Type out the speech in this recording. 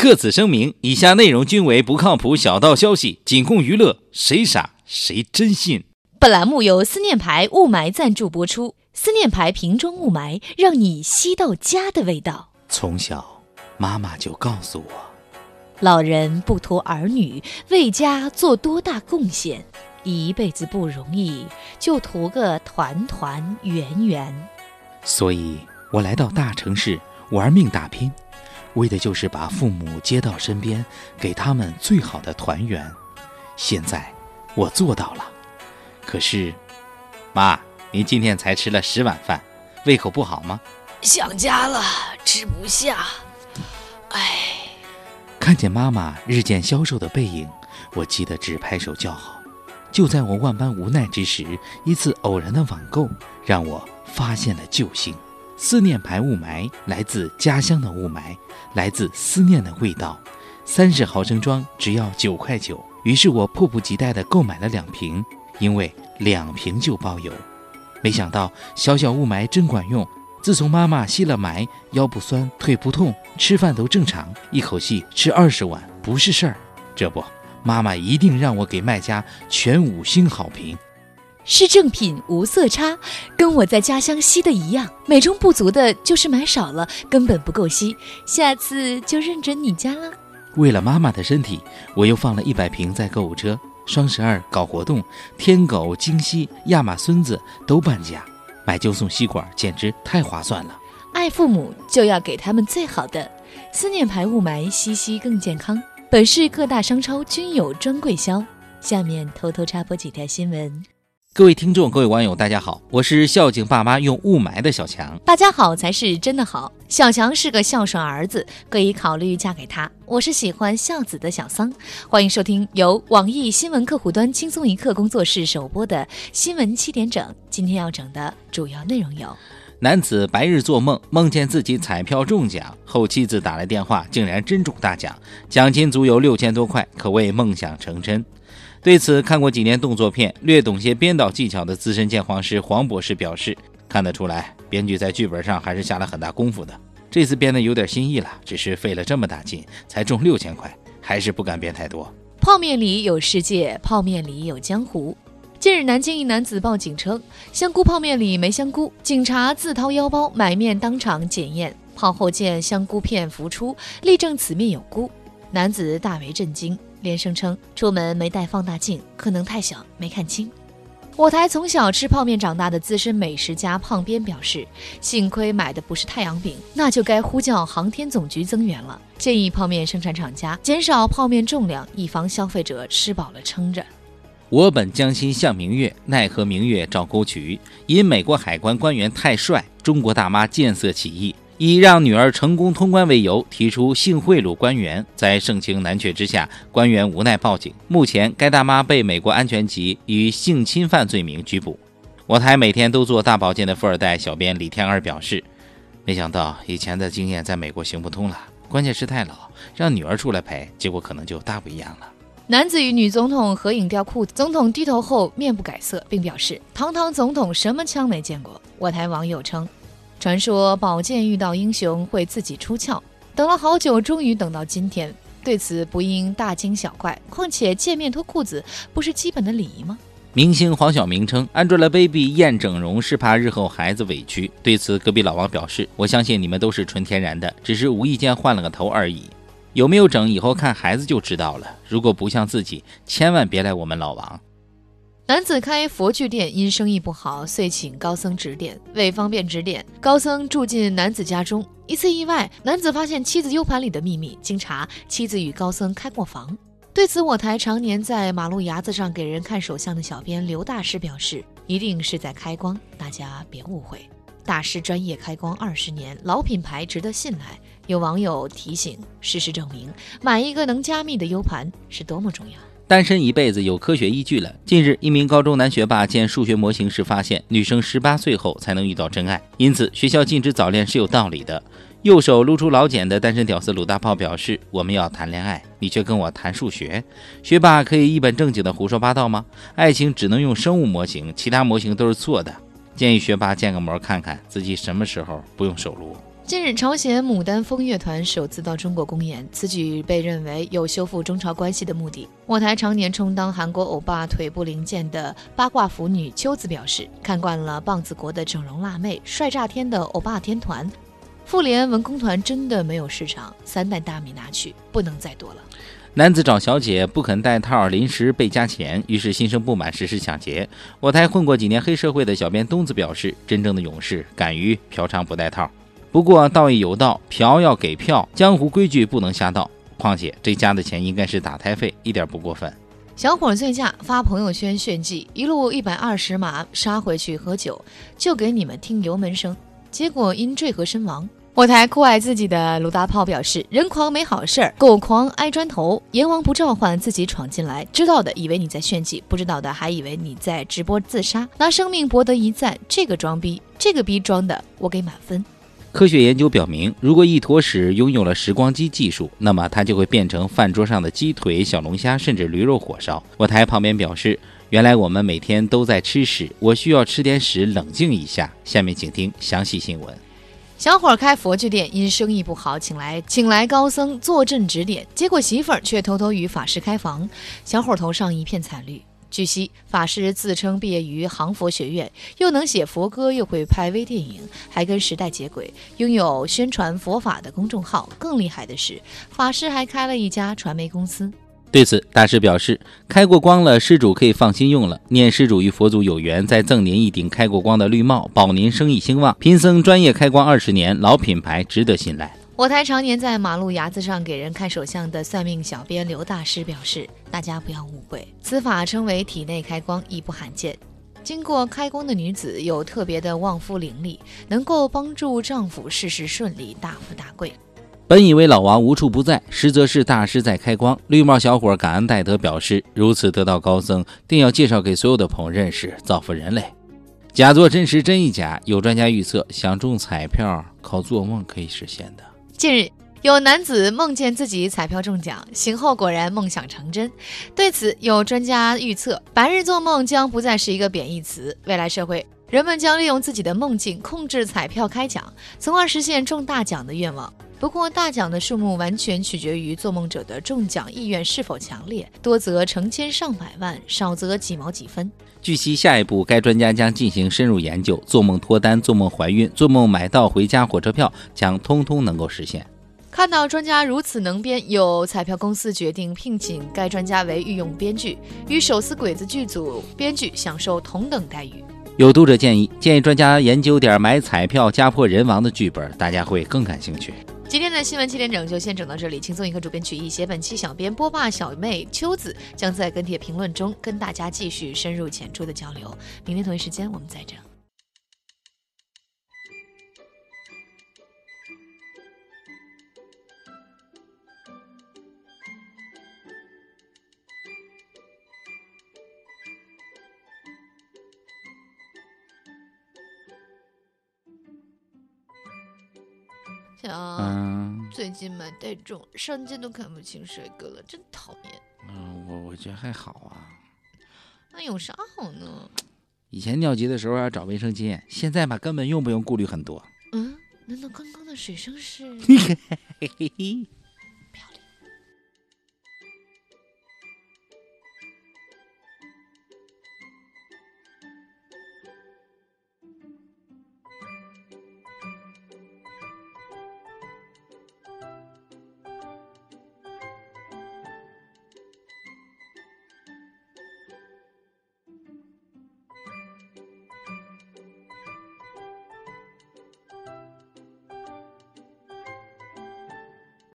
特此声明，以下内容均为不靠谱小道消息，仅供娱乐，谁傻谁真信。本栏目由思念牌雾霾赞助播出。思念牌瓶装雾霾，让你吸到家的味道。从小，妈妈就告诉我，老人不图儿女为家做多大贡献，一辈子不容易，就图个团团圆圆。所以我来到大城市玩命打拼，为的就是把父母接到身边，给他们最好的团圆。现在，我做到了。可是，妈。您今天才吃了十碗饭，胃口不好吗？想家了，吃不下。唉，看见妈妈日渐消瘦的背影，我急得直拍手叫好。就在我万般无奈之时，一次偶然的网购让我发现了救星。思念牌雾霾来自家乡的雾霾，来自思念的味道。三十毫升装只要九块九，于是我迫不及待地购买了两瓶，因为两瓶就包邮。没想到小小雾霾真管用。自从妈妈吸了霾，腰不酸，腿不痛，吃饭都正常，一口气吃二十碗不是事儿。这不，妈妈一定让我给卖家全五星好评。是正品，无色差，跟我在家乡吸的一样。美中不足的就是买少了，根本不够吸。下次就认准你家了。为了妈妈的身体，我又放了一百瓶在购物车。双十二搞活动，天狗、京西、亚马孙子都半价，买就送吸管，简直太划算了。爱父母就要给他们最好的，思念牌雾霾，吸吸更健康。本市各大商超均有专柜销。下面偷偷插播几条新闻。各位听众，各位网友，大家好，我是孝敬爸妈用雾霾的小强。大家好才是真的好。小强是个孝顺儿子，可以考虑嫁给他。我是喜欢孝子的小桑。欢迎收听由网易新闻客户端轻松一刻工作室首播的新闻七点整。今天要整的主要内容有：男子白日做梦，梦见自己彩票中奖，后妻子打来电话，竟然真中大奖，奖金足有六千多块，可谓梦想成真。对此，看过几年动作片、略懂些编导技巧的资深鉴黄师黄博士表示：“看得出来，编剧在剧本上还是下了很大功夫的。这次编的有点新意了，只是费了这么大劲才中六千块，还是不敢编太多。”泡面里有世界，泡面里有江湖。近日，南京一男子报警称香菇泡面里没香菇，警察自掏腰包买面当场检验，泡后见香菇片浮出，力证此面有菇。男子大为震惊。连声称出门没带放大镜，可能太小没看清。我台从小吃泡面长大的资深美食家胖边表示，幸亏买的不是太阳饼，那就该呼叫航天总局增援了。建议泡面生产厂家减少泡面重量，以防消费者吃饱了撑着。我本将心向明月，奈何明月照沟渠。因美国海关官员太帅，中国大妈见色起意。以让女儿成功通关为由，提出性贿赂官员，在盛情难却之下，官员无奈报警。目前，该大妈被美国安全局以性侵犯罪名拘捕。我台每天都做大保健的富二代小编李天二表示：“没想到以前的经验在美国行不通了，关键是太老，让女儿出来陪，结果可能就大不一样了。”男子与女总统合影掉裤子，总统低头后面不改色，并表示：“堂堂总统什么枪没见过？”我台网友称。传说宝剑遇到英雄会自己出鞘，等了好久，终于等到今天。对此不应大惊小怪，况且见面脱裤子不是基本的礼仪吗？明星黄晓明称，Angelababy 验整容是怕日后孩子委屈。对此，隔壁老王表示：“我相信你们都是纯天然的，只是无意间换了个头而已。有没有整，以后看孩子就知道了。如果不像自己，千万别来我们老王。”男子开佛具店，因生意不好，遂请高僧指点。为方便指点，高僧住进男子家中。一次意外，男子发现妻子 U 盘里的秘密。经查，妻子与高僧开过房。对此，我台常年在马路牙子上给人看手相的小编刘大师表示：“一定是在开光，大家别误会。大师专业开光二十年，老品牌值得信赖。”有网友提醒：事实证明，买一个能加密的 U 盘是多么重要。单身一辈子有科学依据了。近日，一名高中男学霸建数学模型时发现，女生十八岁后才能遇到真爱，因此学校禁止早恋是有道理的。右手露出老茧的单身屌丝鲁大炮表示：“我们要谈恋爱，你却跟我谈数学。”学霸可以一本正经的胡说八道吗？爱情只能用生物模型，其他模型都是错的。建议学霸建个模看看自己什么时候不用手撸。近日，朝鲜牡丹风乐团首次到中国公演，此举被认为有修复中朝关系的目的。我台常年充当韩国欧巴腿部零件的八卦腐女秋子表示，看惯了棒子国的整容辣妹、帅炸天的欧巴天团，妇联文工团真的没有市场，三袋大米拿去，不能再多了。男子找小姐不肯带套，临时被加钱，于是心生不满，实施抢劫。我台混过几年黑社会的小编东子表示，真正的勇士敢于嫖娼不带套。不过道义有道，嫖要给票，江湖规矩不能瞎盗。况且这加的钱应该是打胎费，一点不过分。小伙醉驾发朋友圈炫技，一路一百二十码杀回去喝酒，就给你们听油门声，结果因坠河身亡。我台酷爱自己的卢大炮表示：人狂没好事儿，狗狂挨砖头。阎王不召唤，自己闯进来，知道的以为你在炫技，不知道的还以为你在直播自杀，拿生命博得一赞。这个装逼，这个逼装的，我给满分。科学研究表明，如果一坨屎拥有了时光机技术，那么它就会变成饭桌上的鸡腿、小龙虾，甚至驴肉火烧。我台旁边表示，原来我们每天都在吃屎，我需要吃点屎冷静一下。下面请听详细新闻。小伙开佛具店，因生意不好，请来请来高僧坐镇指点，结果媳妇儿却偷偷与法师开房，小伙头上一片惨绿。据悉，法师自称毕业于航佛学院，又能写佛歌，又会拍微电影，还跟时代接轨，拥有宣传佛法的公众号。更厉害的是，法师还开了一家传媒公司。对此，大师表示，开过光了，施主可以放心用了。念施主与佛祖有缘，再赠您一顶开过光的绿帽，保您生意兴旺。贫僧专业开光二十年，老品牌，值得信赖。我台常年在马路牙子上给人看手相的算命小编刘大师表示：“大家不要误会，此法称为体内开光，亦不罕见。经过开光的女子有特别的旺夫灵力，能够帮助丈夫事事顺利，大富大贵。”本以为老王无处不在，实则是大师在开光。绿帽小伙感恩戴德，表示如此得道高僧，定要介绍给所有的朋友认识，造福人类。假作真实，真亦假。有专家预测，想中彩票靠做梦可以实现的。近日，有男子梦见自己彩票中奖，醒后果然梦想成真。对此，有专家预测，白日做梦将不再是一个贬义词。未来社会，人们将利用自己的梦境控制彩票开奖，从而实现中大奖的愿望。不过，大奖的数目完全取决于做梦者的中奖意愿是否强烈，多则成千上百万，少则几毛几分。据悉，下一步该专家将进行深入研究，做梦脱单、做梦怀孕、做梦买到回家火车票，将通通能够实现。看到专家如此能编，有彩票公司决定聘请该专家为御用编剧，与手撕鬼子剧组编剧享受同等待遇。有读者建议，建议专家研究点买彩票家破人亡的剧本，大家会更感兴趣。今天的新闻七点整就先整到这里，轻松一刻主编曲艺写本期小编波霸小妹秋子将在跟帖评论中跟大家继续深入浅出的交流。明天同一时间我们再整。嗯，最近买带种，上街都看不清帅哥了，真讨厌。嗯，我我觉得还好啊。那有啥好呢？以前尿急的时候要找卫生巾，现在嘛根本用不用顾虑很多。嗯，难道刚刚的水声是？嘿嘿嘿。